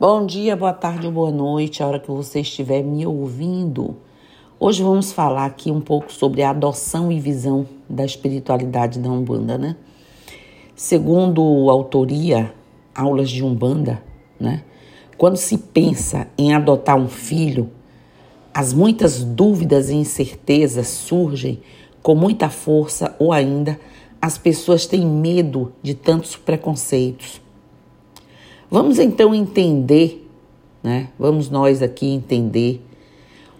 Bom dia, boa tarde ou boa noite, a hora que você estiver me ouvindo. Hoje vamos falar aqui um pouco sobre a adoção e visão da espiritualidade da Umbanda, né? Segundo a autoria, aulas de Umbanda, né? Quando se pensa em adotar um filho, as muitas dúvidas e incertezas surgem com muita força ou ainda as pessoas têm medo de tantos preconceitos. Vamos então entender, né? Vamos nós aqui entender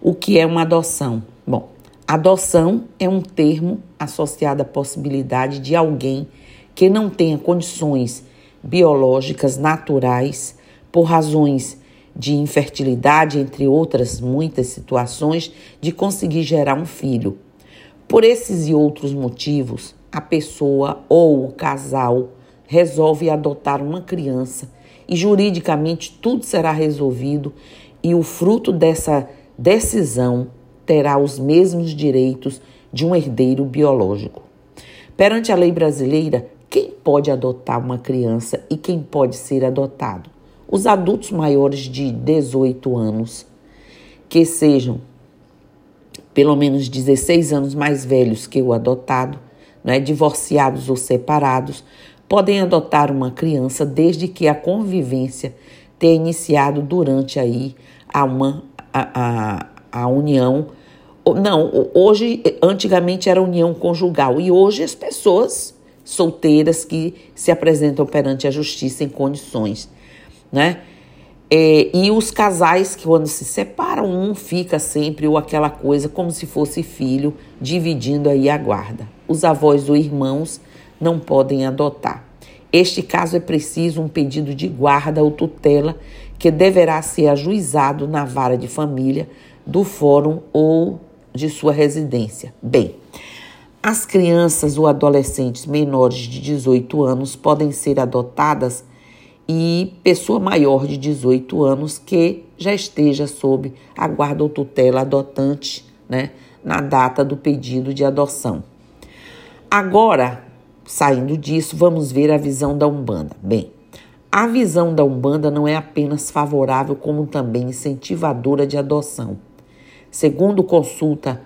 o que é uma adoção. Bom, adoção é um termo associado à possibilidade de alguém que não tenha condições biológicas naturais por razões de infertilidade, entre outras muitas situações, de conseguir gerar um filho. Por esses e outros motivos, a pessoa ou o casal resolve adotar uma criança e juridicamente tudo será resolvido e o fruto dessa decisão terá os mesmos direitos de um herdeiro biológico. Perante a lei brasileira, quem pode adotar uma criança e quem pode ser adotado? Os adultos maiores de 18 anos, que sejam pelo menos 16 anos mais velhos que o adotado, né, divorciados ou separados, podem adotar uma criança desde que a convivência tenha iniciado durante aí a, uma, a, a, a união. Não, hoje, antigamente era união conjugal e hoje as pessoas solteiras que se apresentam perante a justiça em condições, né? É, e os casais que quando se separam, um fica sempre ou aquela coisa como se fosse filho, dividindo aí a guarda. Os avós ou irmãos não podem adotar. Este caso é preciso um pedido de guarda ou tutela que deverá ser ajuizado na vara de família do fórum ou de sua residência. Bem, as crianças ou adolescentes menores de 18 anos podem ser adotadas e pessoa maior de 18 anos que já esteja sob a guarda ou tutela adotante, né, na data do pedido de adoção. Agora, saindo disso, vamos ver a visão da Umbanda. Bem, a visão da Umbanda não é apenas favorável, como também incentivadora de adoção. Segundo consulta,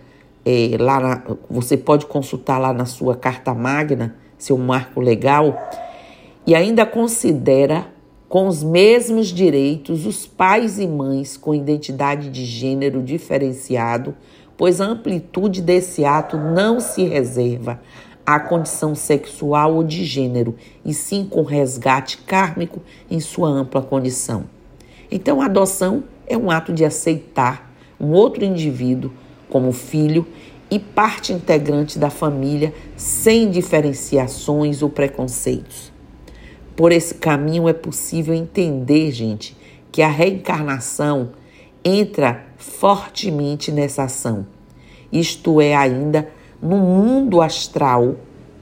é, lá na, você pode consultar lá na sua carta magna, seu marco legal, e ainda considera com os mesmos direitos os pais e mães com identidade de gênero diferenciado, pois a amplitude desse ato não se reserva à condição sexual ou de gênero, e sim com resgate kármico em sua ampla condição. Então, a adoção é um ato de aceitar um outro indivíduo como filho e parte integrante da família sem diferenciações ou preconceitos. Por esse caminho é possível entender, gente, que a reencarnação entra fortemente nessa ação. Isto é, ainda no mundo astral,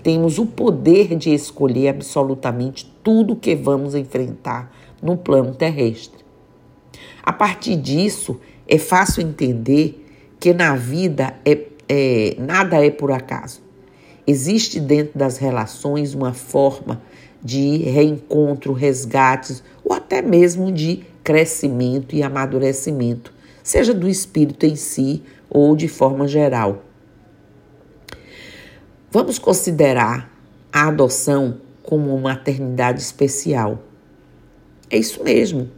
temos o poder de escolher absolutamente tudo que vamos enfrentar no plano terrestre. A partir disso, é fácil entender que na vida é, é, nada é por acaso. Existe dentro das relações uma forma de reencontro, resgates ou até mesmo de crescimento e amadurecimento, seja do espírito em si ou de forma geral. Vamos considerar a adoção como uma maternidade especial. É isso mesmo.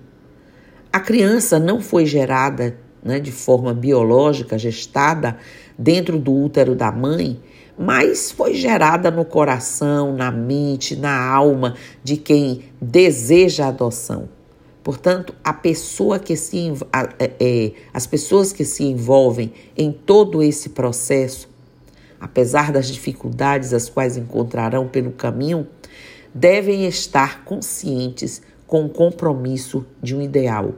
A criança não foi gerada né, de forma biológica, gestada dentro do útero da mãe, mas foi gerada no coração, na mente, na alma de quem deseja a adoção. Portanto, a pessoa que se, é, é, as pessoas que se envolvem em todo esse processo apesar das dificuldades as quais encontrarão pelo caminho, devem estar conscientes com o compromisso de um ideal.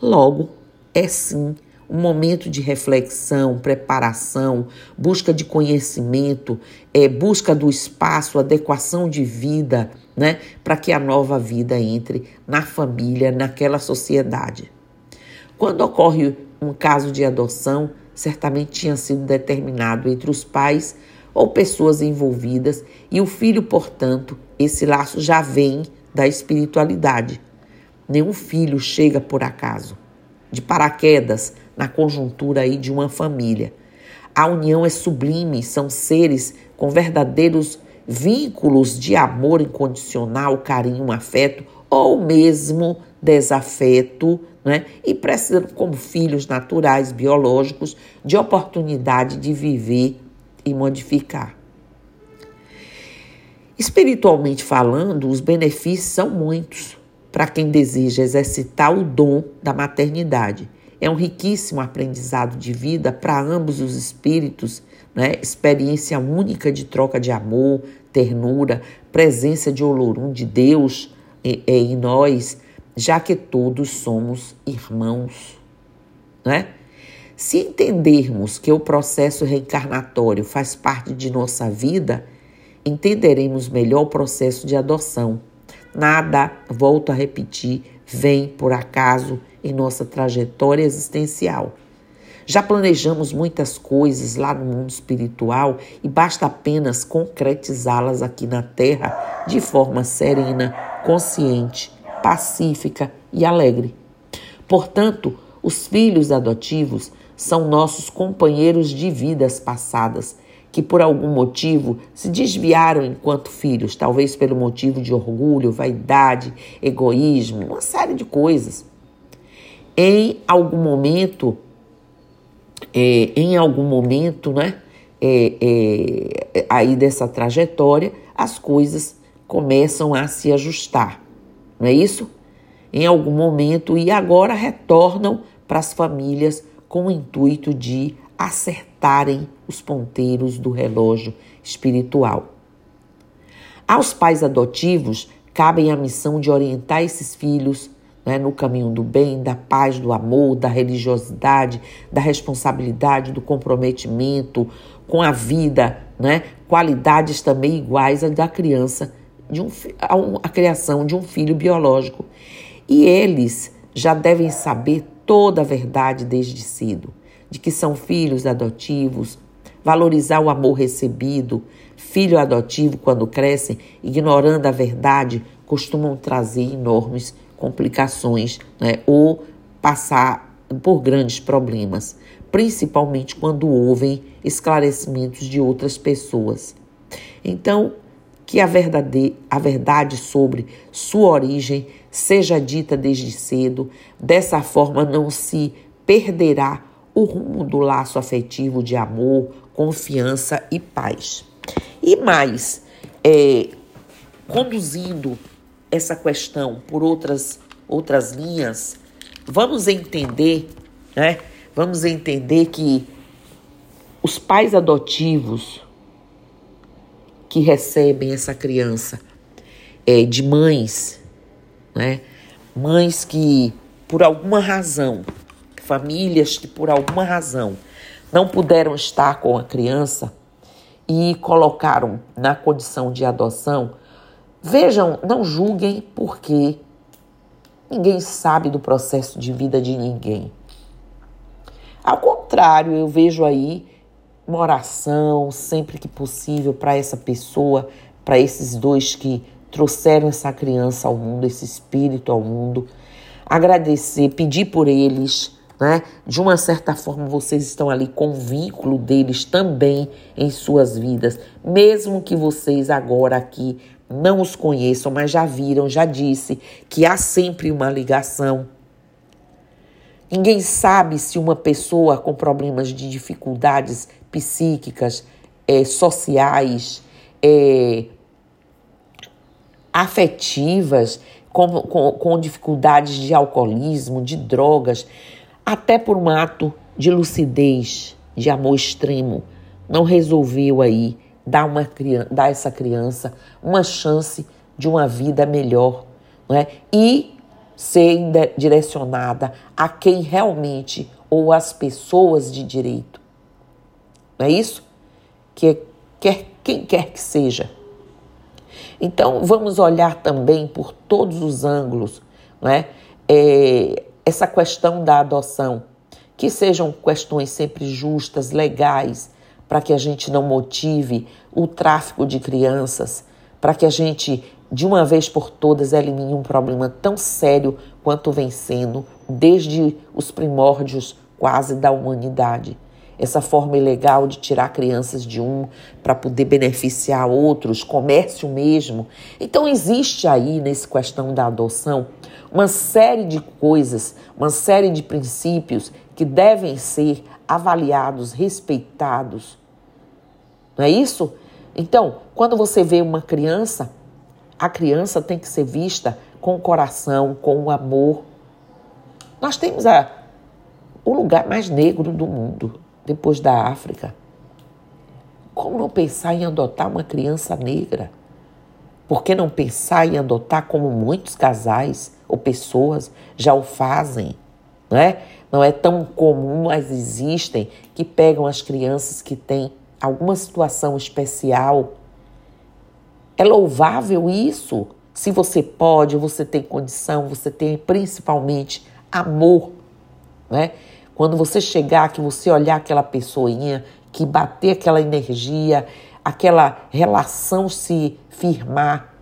Logo, é sim um momento de reflexão, preparação, busca de conhecimento, é, busca do espaço, adequação de vida, né, para que a nova vida entre na família, naquela sociedade. Quando ocorre um caso de adoção, certamente tinha sido determinado entre os pais ou pessoas envolvidas, e o filho, portanto, esse laço já vem da espiritualidade. Nenhum filho chega por acaso, de paraquedas na conjuntura aí de uma família. A união é sublime, são seres com verdadeiros vínculos de amor incondicional, carinho, afeto ou mesmo desafeto, né? e precisam, como filhos naturais, biológicos, de oportunidade de viver e modificar. Espiritualmente falando, os benefícios são muitos para quem deseja exercitar o dom da maternidade. É um riquíssimo aprendizado de vida para ambos os espíritos, né? experiência única de troca de amor, ternura, presença de Olorum de Deus em nós, já que todos somos irmãos. Né? Se entendermos que o processo reencarnatório faz parte de nossa vida, entenderemos melhor o processo de adoção. Nada, volto a repetir, vem por acaso em nossa trajetória existencial. Já planejamos muitas coisas lá no mundo espiritual e basta apenas concretizá-las aqui na Terra de forma serena, consciente, pacífica e alegre. Portanto, os filhos adotivos são nossos companheiros de vidas passadas que por algum motivo se desviaram enquanto filhos, talvez pelo motivo de orgulho, vaidade, egoísmo, uma série de coisas. Em algum momento, é, em algum momento, né, é, é, aí dessa trajetória, as coisas começam a se ajustar, não é isso? Em algum momento e agora retornam para as famílias com o intuito de acertarem os ponteiros do relógio espiritual. Aos pais adotivos cabem a missão de orientar esses filhos né, no caminho do bem, da paz, do amor, da religiosidade, da responsabilidade, do comprometimento com a vida, né, qualidades também iguais à da criança, de um, a, a criação de um filho biológico. E eles já devem saber toda a verdade desde cedo de que são filhos adotivos, valorizar o amor recebido. Filho adotivo, quando crescem, ignorando a verdade, costumam trazer enormes complicações né? ou passar por grandes problemas, principalmente quando ouvem esclarecimentos de outras pessoas. Então, que a verdade, a verdade sobre sua origem seja dita desde cedo, dessa forma não se perderá o rumo do laço afetivo de amor, confiança e paz. E mais, é, conduzindo essa questão por outras, outras linhas, vamos entender, né? Vamos entender que os pais adotivos que recebem essa criança é, de mães, né? Mães que, por alguma razão, famílias que por alguma razão não puderam estar com a criança e colocaram na condição de adoção, vejam, não julguem porque ninguém sabe do processo de vida de ninguém. Ao contrário, eu vejo aí uma oração sempre que possível para essa pessoa, para esses dois que trouxeram essa criança ao mundo, esse espírito ao mundo. Agradecer, pedir por eles, né? De uma certa forma, vocês estão ali com o vínculo deles também em suas vidas, mesmo que vocês agora aqui não os conheçam, mas já viram, já disse que há sempre uma ligação. Ninguém sabe se uma pessoa com problemas de dificuldades psíquicas, é, sociais, é, afetivas, com, com, com dificuldades de alcoolismo, de drogas, até por um ato de lucidez, de amor extremo, não resolveu aí dar, uma, dar a essa criança uma chance de uma vida melhor não é? e ser direcionada a quem realmente ou as pessoas de direito. Não é isso? Que quer, quem quer que seja. Então, vamos olhar também por todos os ângulos, não é? é essa questão da adoção, que sejam questões sempre justas, legais, para que a gente não motive o tráfico de crianças, para que a gente de uma vez por todas elimine um problema tão sério quanto vem sendo desde os primórdios quase da humanidade. Essa forma ilegal de tirar crianças de um para poder beneficiar outros, comércio mesmo. Então existe aí nessa questão da adoção uma série de coisas, uma série de princípios que devem ser avaliados, respeitados. Não é isso? Então, quando você vê uma criança, a criança tem que ser vista com o coração, com o amor. Nós temos a, o lugar mais negro do mundo, depois da África. Como não pensar em adotar uma criança negra? Por que não pensar em adotar como muitos casais ou pessoas já o fazem? Não é? Não é tão comum, mas existem que pegam as crianças que têm alguma situação especial. É louvável isso. Se você pode, você tem condição, você tem principalmente amor, né? Quando você chegar, que você olhar aquela pessoinha, que bater aquela energia, aquela relação se firmar,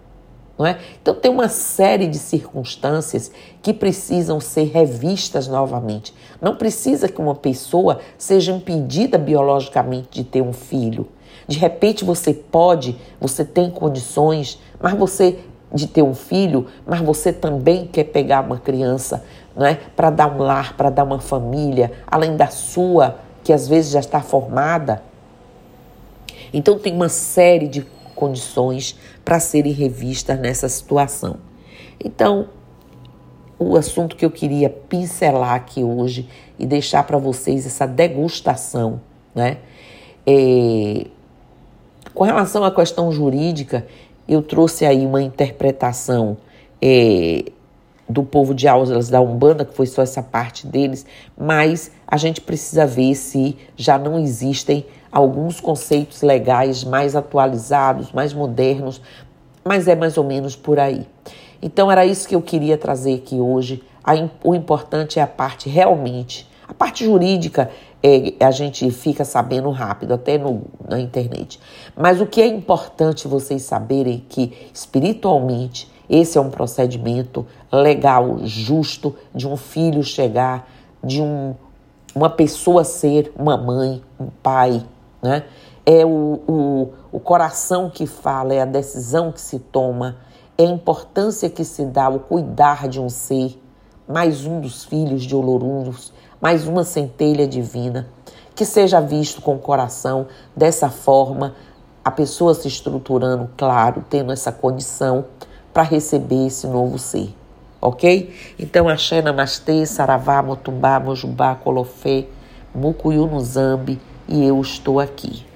não é? Então tem uma série de circunstâncias que precisam ser revistas novamente. Não precisa que uma pessoa seja impedida biologicamente de ter um filho. De repente você pode, você tem condições, mas você de ter um filho, mas você também quer pegar uma criança, não é? Para dar um lar, para dar uma família, além da sua, que às vezes já está formada. Então tem uma série de condições para serem revistas nessa situação. Então, o assunto que eu queria pincelar aqui hoje e deixar para vocês essa degustação, né? É, com relação à questão jurídica, eu trouxe aí uma interpretação é, do povo de Aulas da Umbanda, que foi só essa parte deles, mas a gente precisa ver se já não existem alguns conceitos legais mais atualizados, mais modernos, mas é mais ou menos por aí. Então era isso que eu queria trazer aqui hoje. O importante é a parte realmente, a parte jurídica é, a gente fica sabendo rápido, até no, na internet. Mas o que é importante vocês saberem é que espiritualmente esse é um procedimento legal, justo, de um filho chegar, de um, uma pessoa ser uma mãe, um pai, né? É o, o, o coração que fala, é a decisão que se toma, é a importância que se dá ao cuidar de um ser, mais um dos filhos de Olorunus, mais uma centelha divina, que seja visto com o coração dessa forma, a pessoa se estruturando, claro, tendo essa condição para receber esse novo ser, ok? Então, Axé, Namastê, Saravá, Motumbá, Mojubá, Colofé, Mucuyu no Zambi e eu estou aqui.